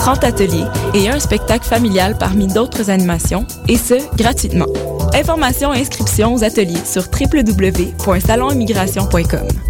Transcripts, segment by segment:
30 ateliers et un spectacle familial parmi d'autres animations, et ce, gratuitement. Informations et inscriptions aux ateliers sur www.salonimmigration.com.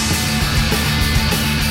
Bye.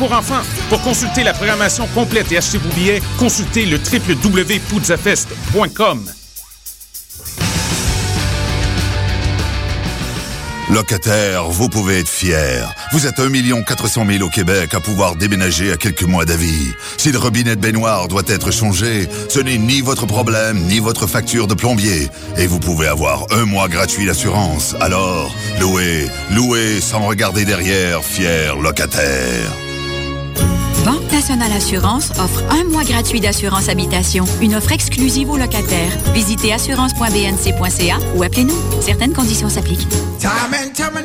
pour enfants. Pour consulter la programmation complète et acheter vos billets, consultez le www.poudzafest.com. Locataire, vous pouvez être fier. Vous êtes 1 400 000 au Québec à pouvoir déménager à quelques mois d'avis. Si le robinet de baignoire doit être changé, ce n'est ni votre problème, ni votre facture de plombier. Et vous pouvez avoir un mois gratuit d'assurance. Alors, louez, louez sans regarder derrière, fier locataire. Banque Nationale Assurance offre un mois gratuit d'assurance habitation, une offre exclusive aux locataires. Visitez assurance.bnc.ca ou appelez-nous. Certaines conditions s'appliquent.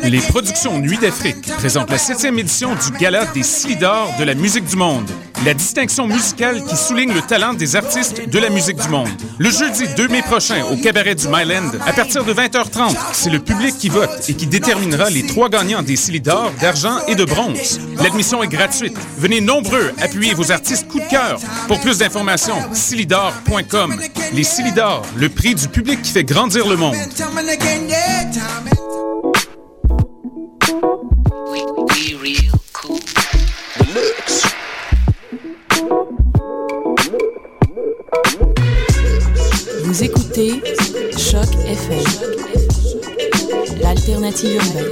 Les productions Nuit d'Afrique présentent la septième édition du Gala des Silidors de la musique du monde. La distinction musicale qui souligne le talent des artistes de la musique du monde. Le jeudi 2 mai prochain au cabaret du Myland, à partir de 20h30, c'est le public qui vote et qui déterminera les trois gagnants des Silidors d'argent et de bronze. L'admission est gratuite. Venez nombreux appuyer vos artistes coup de cœur. Pour plus d'informations, silidor.com. Les Silidors, le prix du public qui fait grandir le monde. Vous écoutez Choc FM, l'alternative urbaine.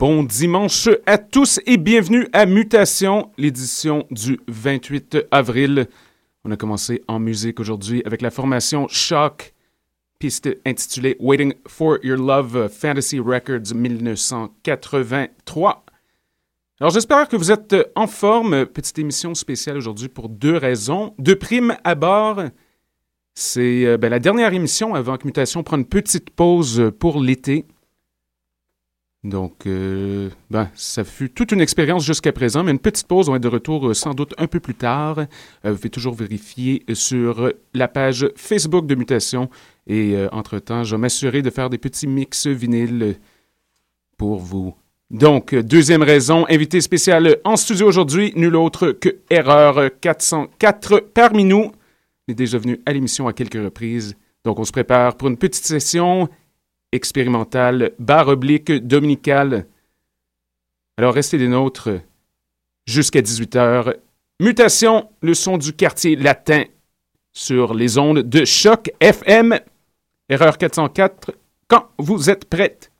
Dimanche à tous et bienvenue à Mutation, l'édition du 28 avril. On a commencé en musique aujourd'hui avec la formation Shock, piste intitulée Waiting for Your Love, Fantasy Records 1983. Alors j'espère que vous êtes en forme. Petite émission spéciale aujourd'hui pour deux raisons. De prime à bord, c'est euh, ben, la dernière émission avant que Mutation prenne une petite pause pour l'été. Donc, euh, ben, ça fut toute une expérience jusqu'à présent, mais une petite pause, on est de retour euh, sans doute un peu plus tard. Euh, vous pouvez toujours vérifier sur la page Facebook de Mutation. Et entre-temps, je vais m'assurer de faire des petits mix vinyles pour vous. Donc, deuxième raison, invité spécial en studio aujourd'hui, nul autre que Erreur 404 parmi nous. Il est déjà venu à l'émission à quelques reprises. Donc, on se prépare pour une petite session expérimentale, barre oblique dominicale. Alors restez les nôtres jusqu'à 18h. Mutation, le son du quartier latin sur les ondes de choc FM. Erreur 404, quand vous êtes prête.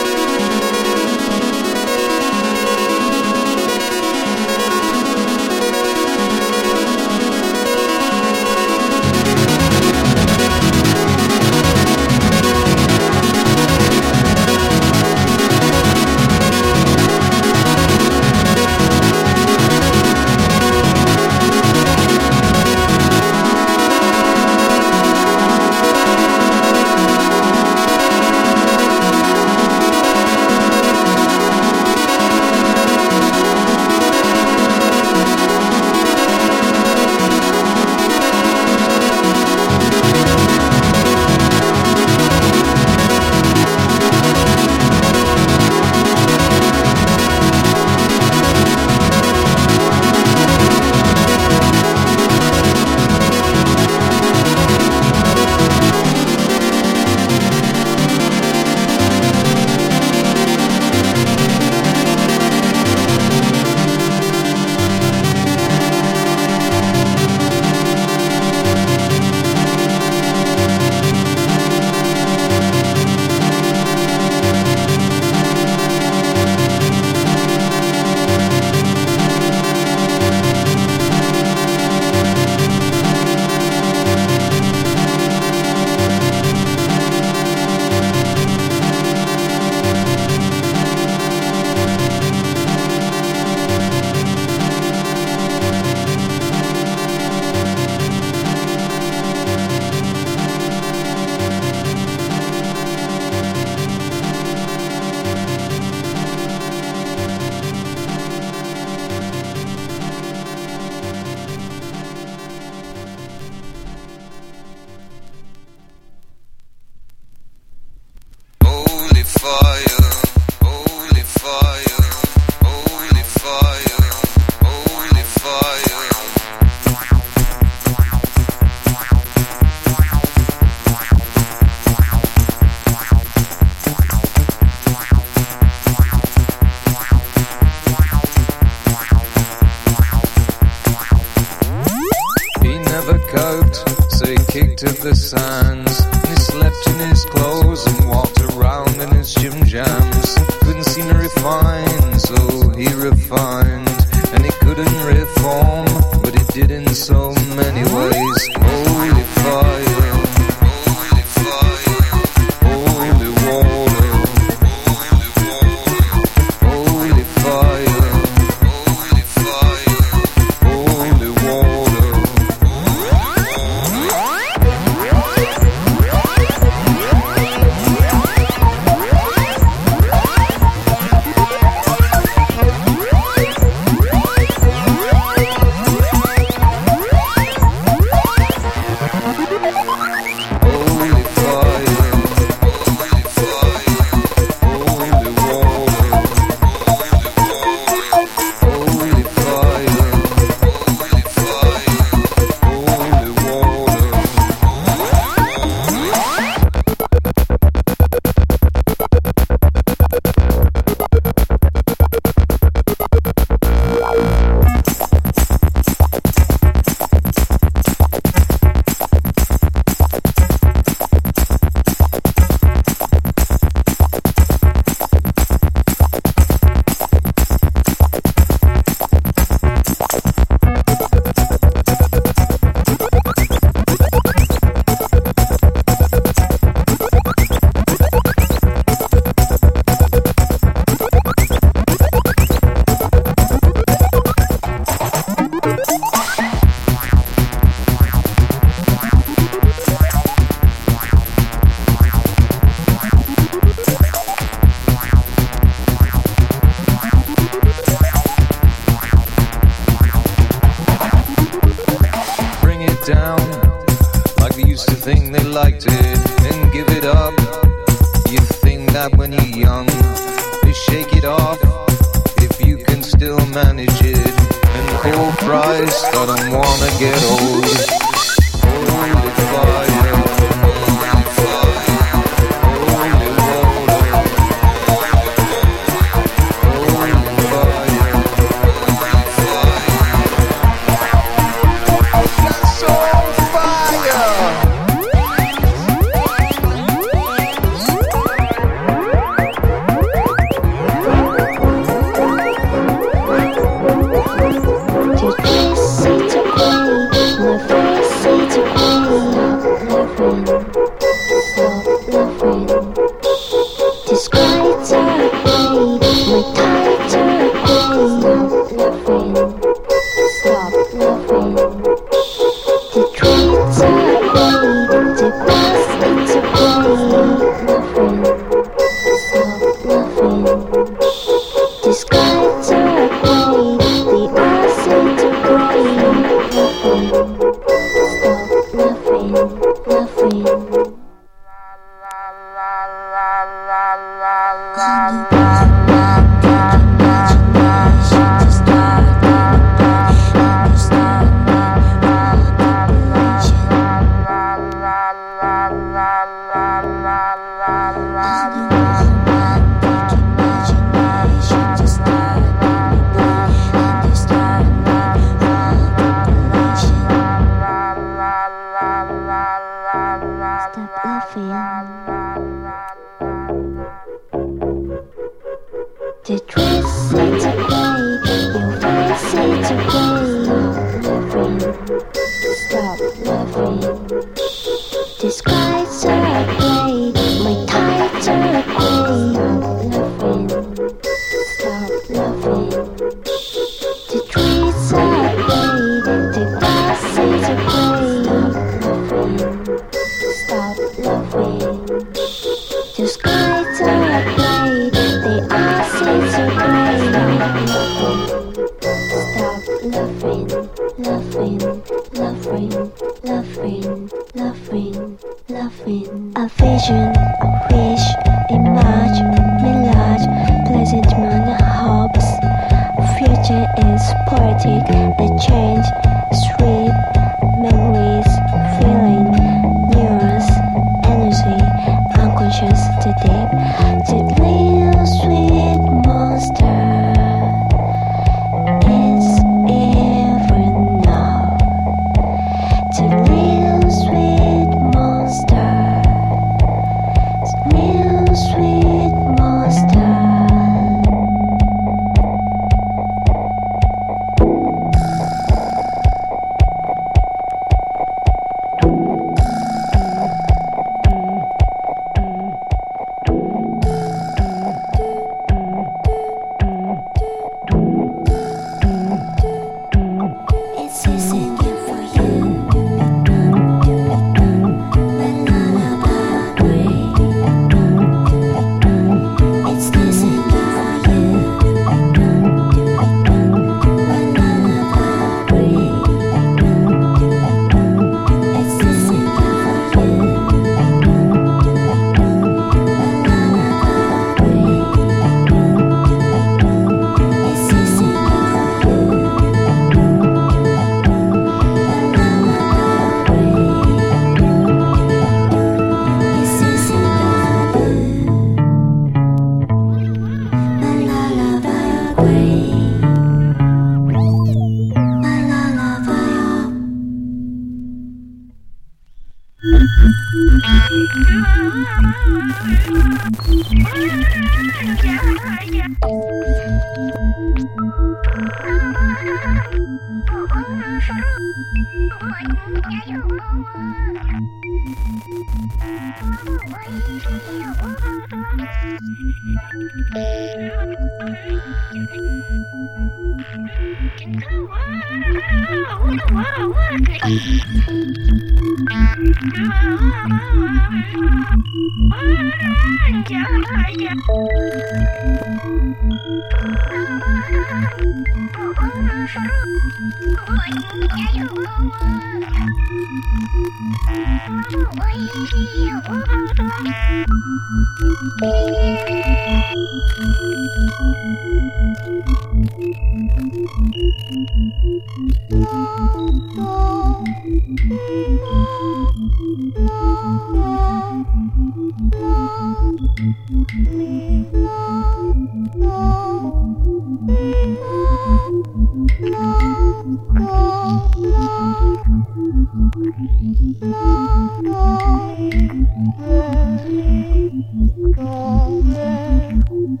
Oh, Thank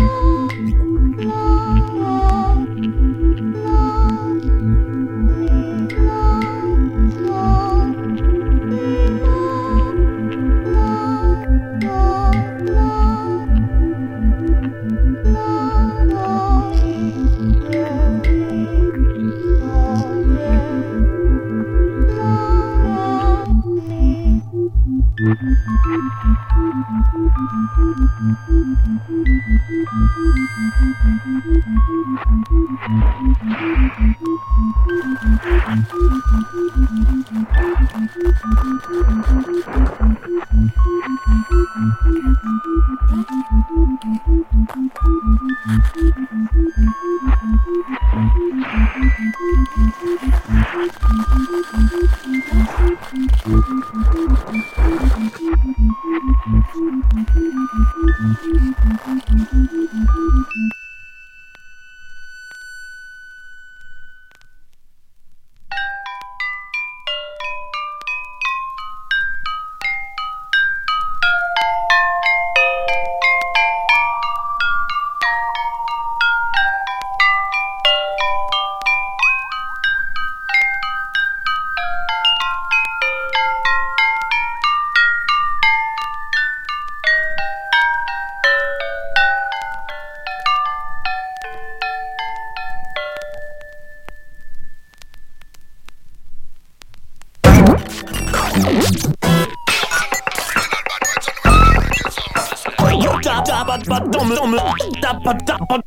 you. Ba-da-ba-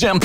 Jump.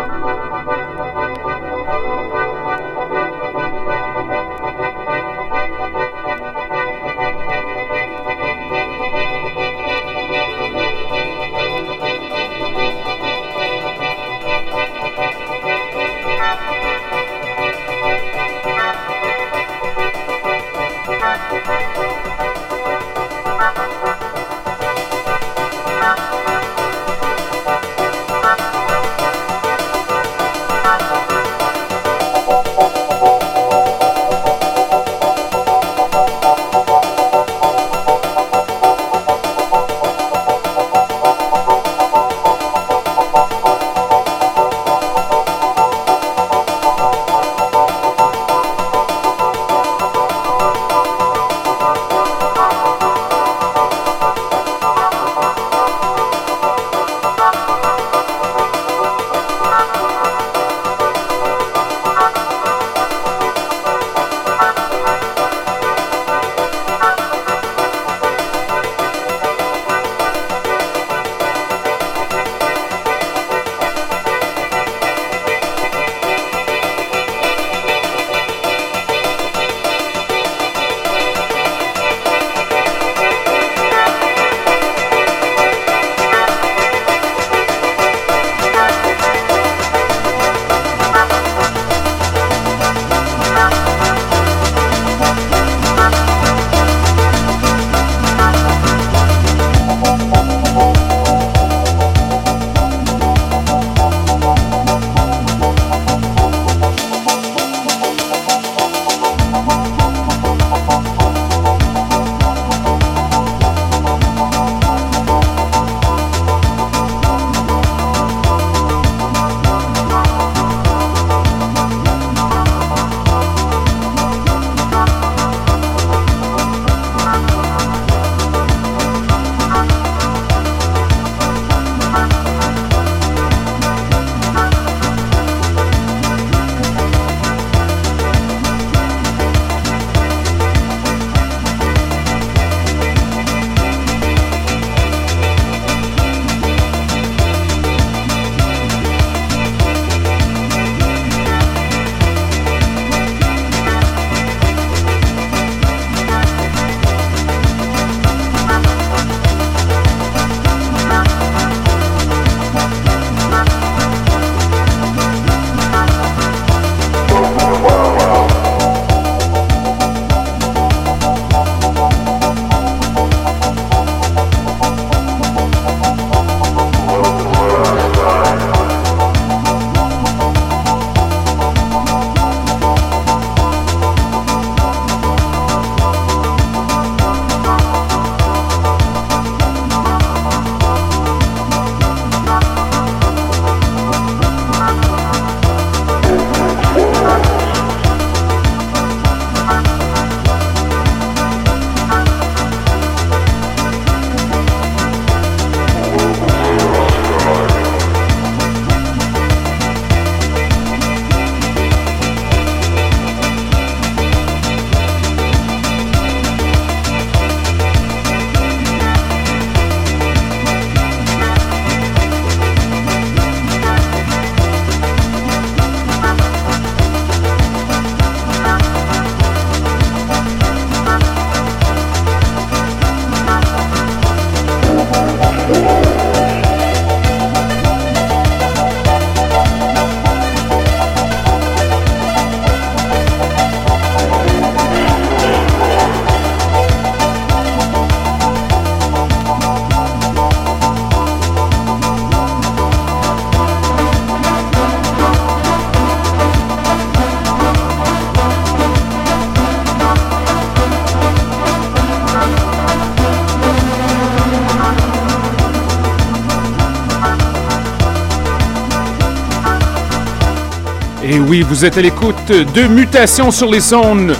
oui, vous êtes à l'écoute de Mutations sur les zones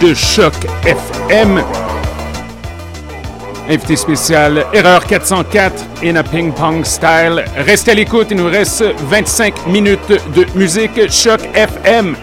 de Choc FM. Invité spécial, Erreur 404 in a ping pong style. Restez à l'écoute, il nous reste 25 minutes de musique Choc FM.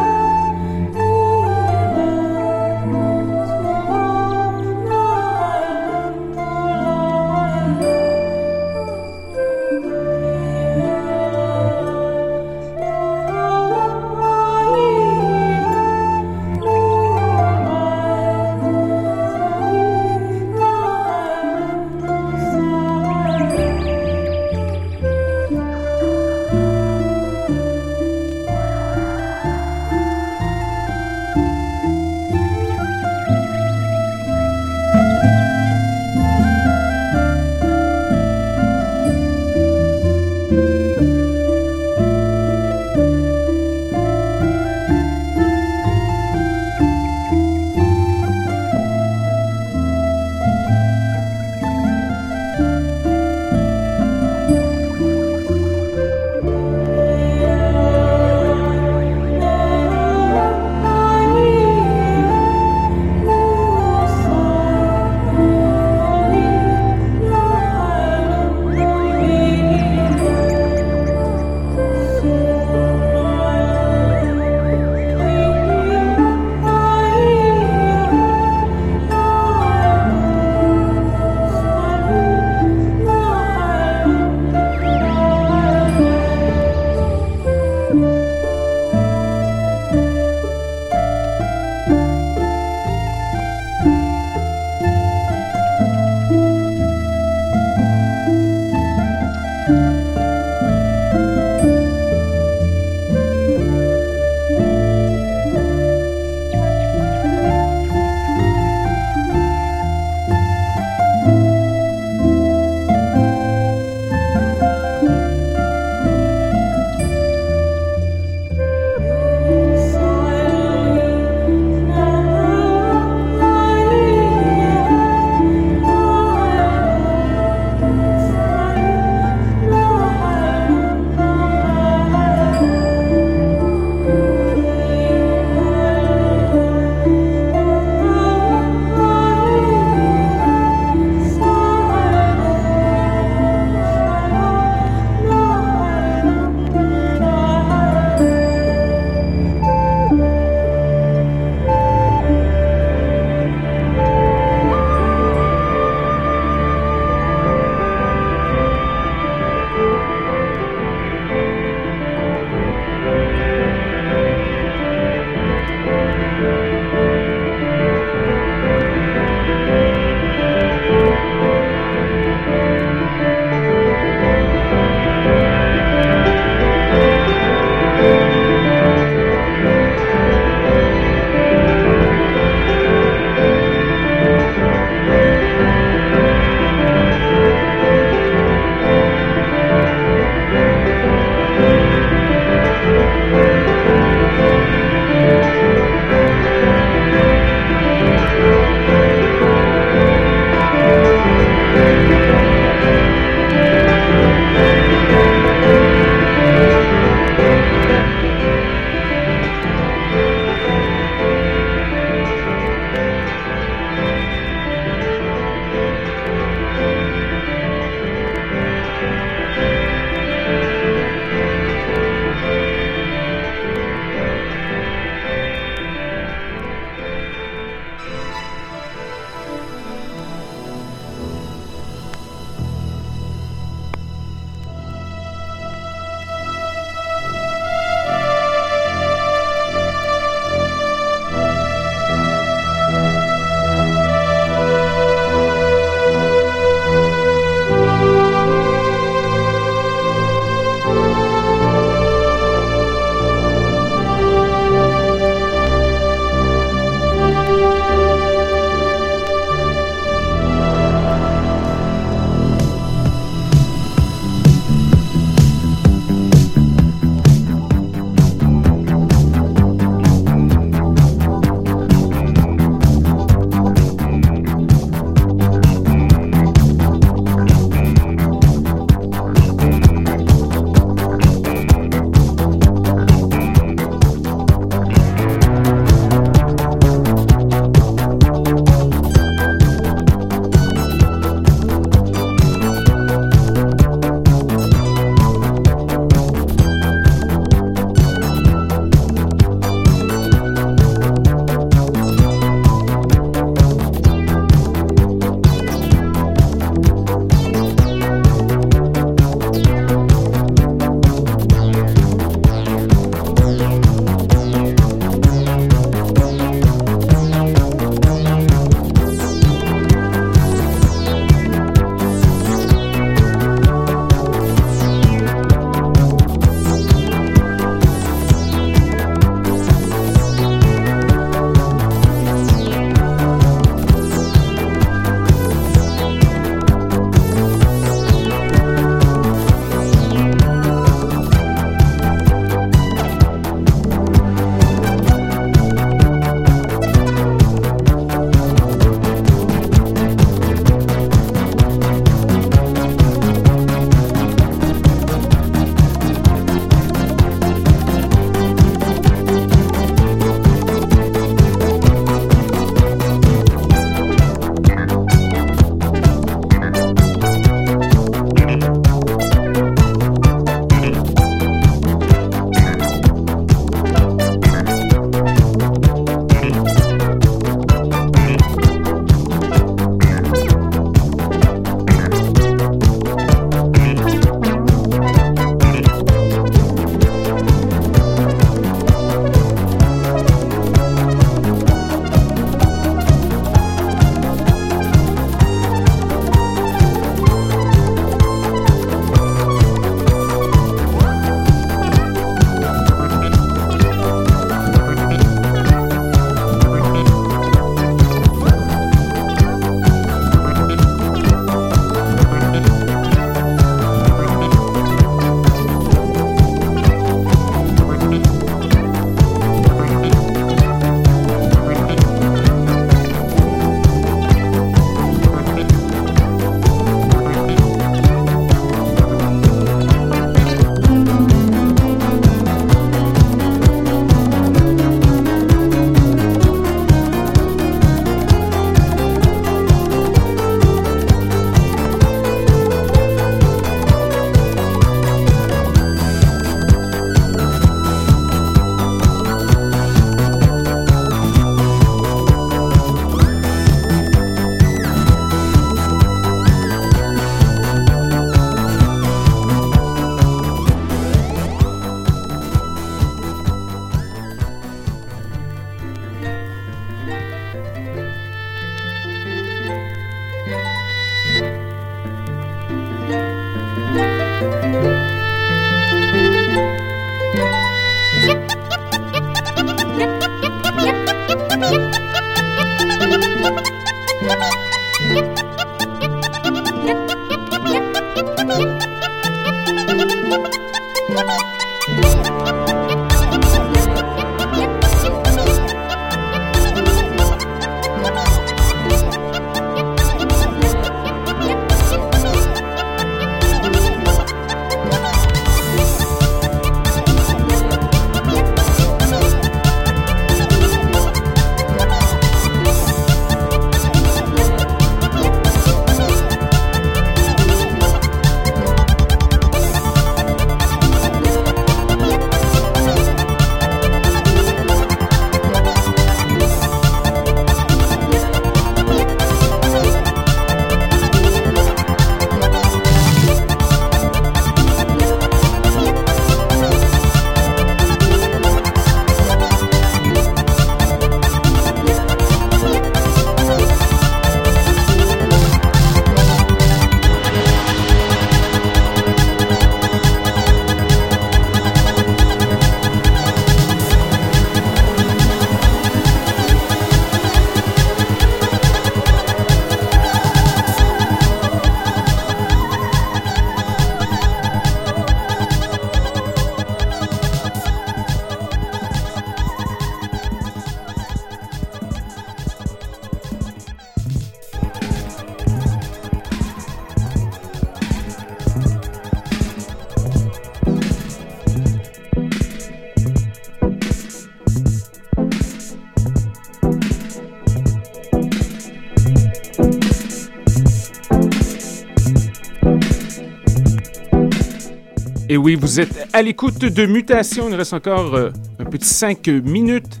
Oui, vous êtes à l'écoute de Mutation. Il reste encore euh, un petit 5 minutes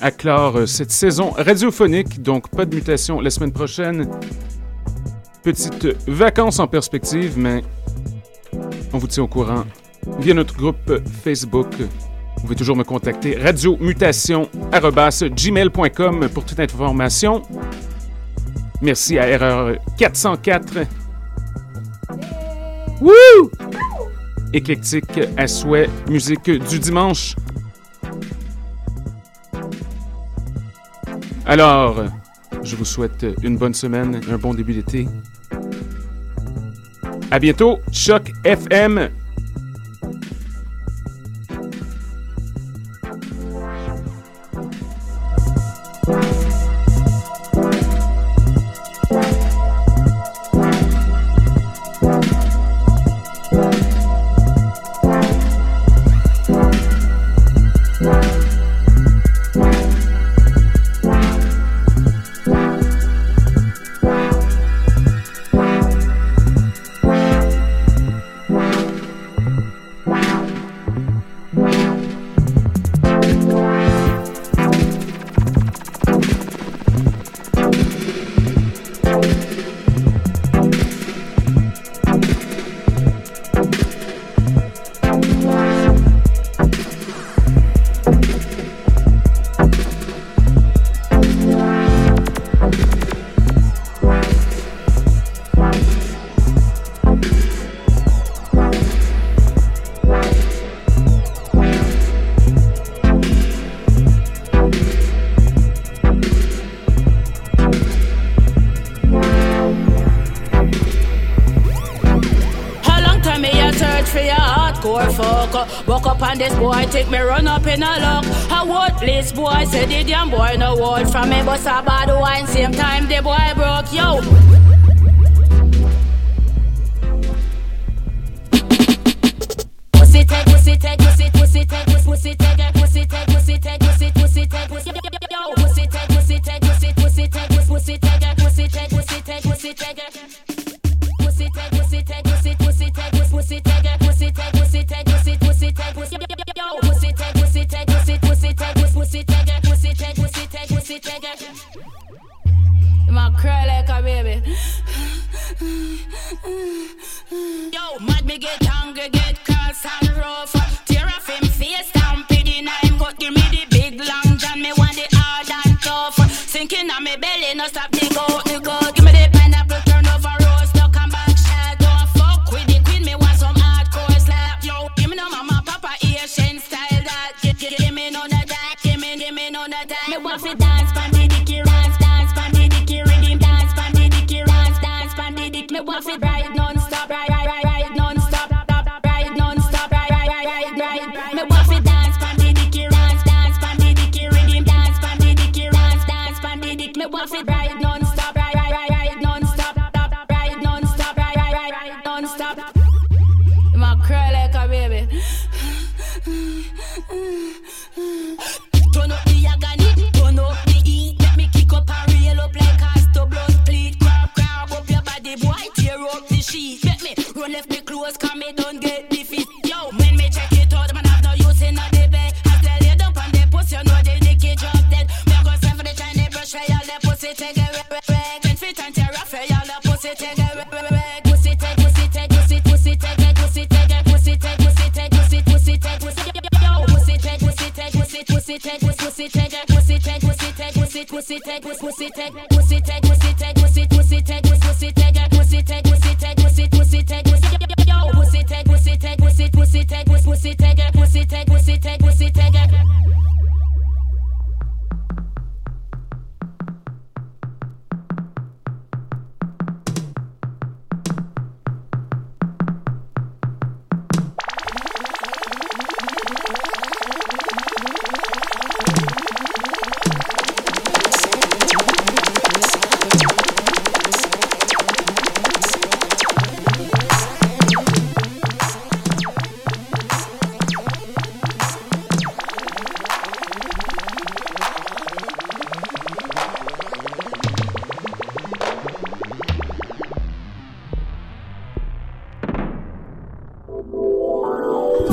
à clore euh, cette saison radiophonique. Donc, pas de mutation la semaine prochaine. Petites vacances en perspective, mais on vous tient au courant via notre groupe Facebook. Vous pouvez toujours me contacter radiomutation.gmail.com pour toute information. Merci à Erreur 404 Wouh! Éclectique à souhait, musique du dimanche. Alors, je vous souhaite une bonne semaine, un bon début d'été. À bientôt, Choc FM take me run up in a lock. A worthless boy said the damn boy no word from me, but a bad wine same time the boy broke yo.